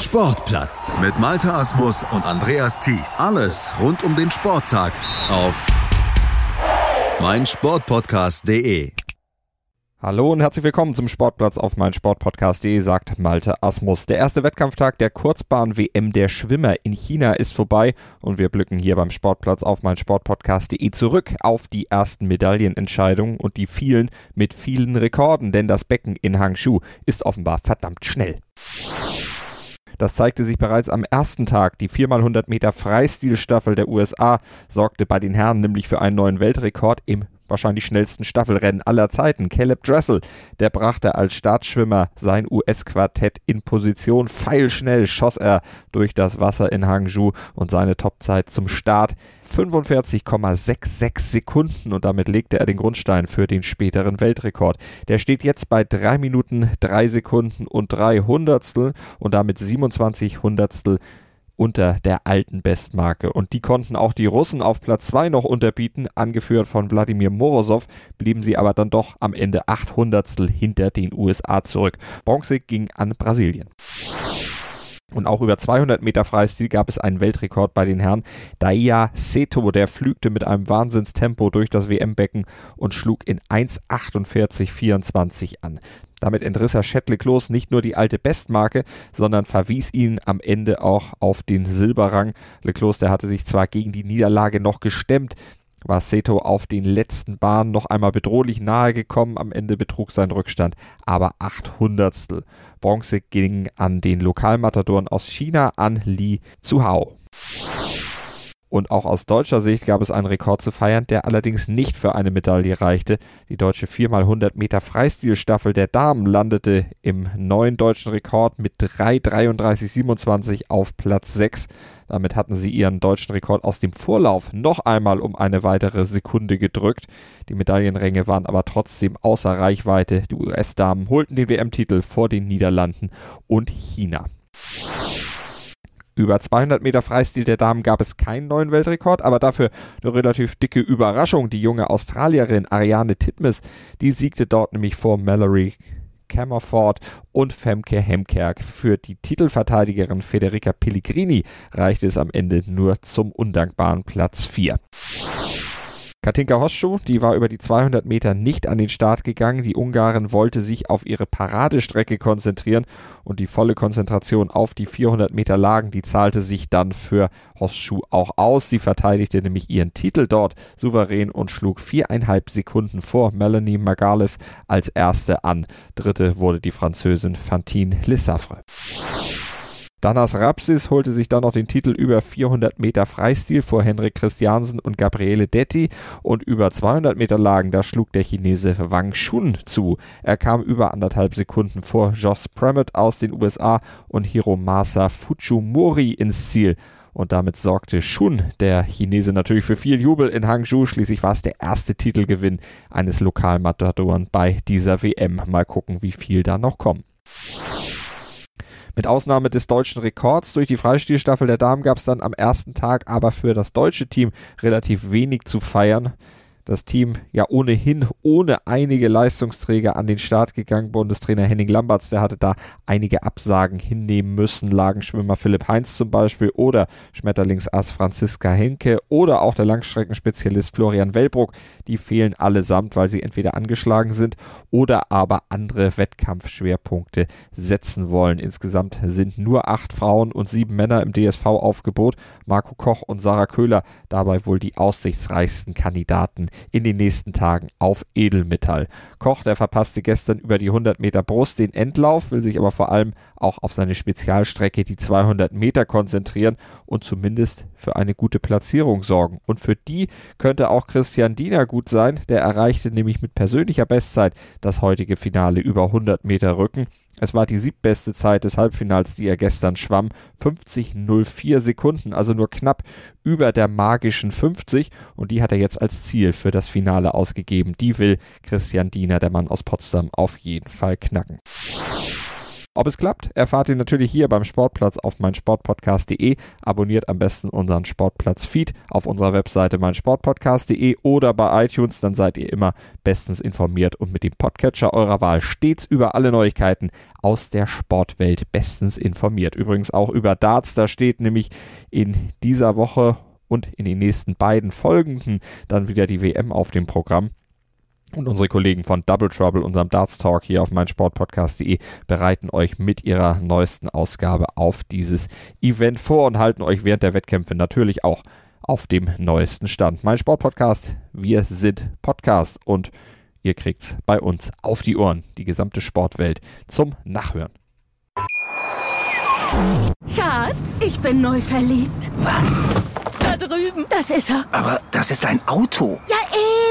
Sportplatz mit Malta Asmus und Andreas Thies. Alles rund um den Sporttag auf meinsportpodcast.de. Hallo und herzlich willkommen zum Sportplatz auf meinsportpodcast.de, sagt Malte Asmus. Der erste Wettkampftag der Kurzbahn-WM der Schwimmer in China ist vorbei und wir blicken hier beim Sportplatz auf meinsportpodcast.de zurück auf die ersten Medaillenentscheidungen und die vielen mit vielen Rekorden, denn das Becken in Hangzhou ist offenbar verdammt schnell. Das zeigte sich bereits am ersten Tag. Die 4x100 Meter Freistilstaffel der USA sorgte bei den Herren nämlich für einen neuen Weltrekord im wahrscheinlich schnellsten Staffelrennen aller Zeiten. Caleb Dressel, der brachte als Startschwimmer sein US-Quartett in Position. Pfeilschnell schoss er durch das Wasser in Hangzhou und seine Topzeit zum Start 45,66 Sekunden und damit legte er den Grundstein für den späteren Weltrekord. Der steht jetzt bei 3 Minuten 3 Sekunden und 3 Hundertstel und damit 27 Hundertstel unter der alten Bestmarke. Und die konnten auch die Russen auf Platz 2 noch unterbieten, angeführt von Wladimir Morozov, blieben sie aber dann doch am Ende 800 hinter den USA zurück. Bronze ging an Brasilien. Und auch über 200 Meter Freistil gab es einen Weltrekord bei den Herren. Daya Seto, der flügte mit einem Wahnsinnstempo durch das WM-Becken und schlug in 1,48,24 an. Damit entriss er Chet Leclos nicht nur die alte Bestmarke, sondern verwies ihn am Ende auch auf den Silberrang. Leclos, der hatte sich zwar gegen die Niederlage noch gestemmt, war Seto auf den letzten Bahnen noch einmal bedrohlich nahe gekommen. Am Ende betrug sein Rückstand aber 800. Bronze ging an den Lokalmatadoren aus China, an Li Zuhao. Und auch aus deutscher Sicht gab es einen Rekord zu feiern, der allerdings nicht für eine Medaille reichte. Die deutsche 4x100 Meter Freistilstaffel der Damen landete im neuen deutschen Rekord mit 3,33,27 auf Platz 6. Damit hatten sie ihren deutschen Rekord aus dem Vorlauf noch einmal um eine weitere Sekunde gedrückt. Die Medaillenränge waren aber trotzdem außer Reichweite. Die US-Damen holten den WM-Titel vor den Niederlanden und China. Über 200 Meter Freistil der Damen gab es keinen neuen Weltrekord, aber dafür eine relativ dicke Überraschung. Die junge Australierin Ariane Titmus, die siegte dort nämlich vor Mallory Camerford und Femke Hemkerk. Für die Titelverteidigerin Federica Pellegrini reichte es am Ende nur zum undankbaren Platz 4. Katinka Hosschuh, die war über die 200 Meter nicht an den Start gegangen. Die Ungarin wollte sich auf ihre Paradestrecke konzentrieren und die volle Konzentration auf die 400 Meter Lagen, die zahlte sich dann für Hosschuh auch aus. Sie verteidigte nämlich ihren Titel dort souverän und schlug viereinhalb Sekunden vor Melanie Magales als erste an. Dritte wurde die Französin Fantine Lissafre. Danas Rapsis holte sich dann noch den Titel über 400 Meter Freistil vor Henrik Christiansen und Gabriele Detti und über 200 Meter Lagen, da schlug der Chinese Wang Shun zu. Er kam über anderthalb Sekunden vor Joss Pramett aus den USA und Hiromasa Fujimori ins Ziel. Und damit sorgte Shun, der Chinese, natürlich für viel Jubel in Hangzhou. Schließlich war es der erste Titelgewinn eines Lokalmatadoren bei dieser WM. Mal gucken, wie viel da noch kommen. Mit Ausnahme des deutschen Rekords durch die Freistilstaffel der Damen gab es dann am ersten Tag aber für das deutsche Team relativ wenig zu feiern das Team ja ohnehin ohne einige Leistungsträger an den Start gegangen. Bundestrainer Henning Lamberts, der hatte da einige Absagen hinnehmen müssen. Lagenschwimmer Philipp Heinz zum Beispiel oder Schmetterlingsass Franziska Henke oder auch der Langstreckenspezialist Florian Wellbruck. Die fehlen allesamt, weil sie entweder angeschlagen sind oder aber andere Wettkampfschwerpunkte setzen wollen. Insgesamt sind nur acht Frauen und sieben Männer im DSV-Aufgebot. Marco Koch und Sarah Köhler dabei wohl die aussichtsreichsten Kandidaten in den nächsten Tagen auf Edelmetall. Koch, der verpasste gestern über die 100 Meter Brust den Endlauf, will sich aber vor allem auch auf seine Spezialstrecke die 200 Meter konzentrieren und zumindest für eine gute Platzierung sorgen. Und für die könnte auch Christian Diener gut sein, der erreichte nämlich mit persönlicher Bestzeit das heutige Finale über 100 Meter Rücken. Es war die siebbeste Zeit des Halbfinals, die er gestern schwamm. 50,04 Sekunden, also nur knapp über der magischen 50. Und die hat er jetzt als Ziel für das Finale ausgegeben. Die will Christian Diener, der Mann aus Potsdam, auf jeden Fall knacken. Ob es klappt, erfahrt ihr natürlich hier beim Sportplatz auf meinsportpodcast.de. Abonniert am besten unseren Sportplatz-Feed auf unserer Webseite meinsportpodcast.de oder bei iTunes, dann seid ihr immer bestens informiert und mit dem Podcatcher eurer Wahl stets über alle Neuigkeiten aus der Sportwelt bestens informiert. Übrigens auch über Darts, da steht nämlich in dieser Woche und in den nächsten beiden folgenden dann wieder die WM auf dem Programm. Und unsere Kollegen von Double Trouble, unserem Darts Talk hier auf meinsportpodcast.de, bereiten euch mit ihrer neuesten Ausgabe auf dieses Event vor und halten euch während der Wettkämpfe natürlich auch auf dem neuesten Stand. Mein Sportpodcast, wir sind Podcast und ihr kriegt's bei uns auf die Ohren, die gesamte Sportwelt zum Nachhören. Schatz, ich bin neu verliebt. Was? Da drüben. Das ist er. Aber das ist ein Auto. Ja,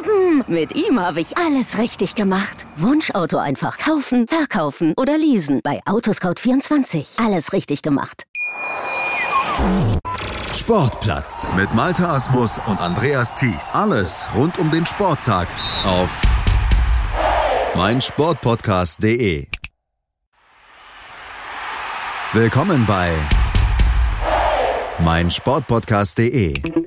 eben. Mit ihm habe ich alles richtig gemacht. Wunschauto einfach kaufen, verkaufen oder leasen. Bei Autoscout24. Alles richtig gemacht. Sportplatz mit Malta Asmus und Andreas Thies. Alles rund um den Sporttag auf meinsportpodcast.de. Willkommen bei meinsportpodcast.de.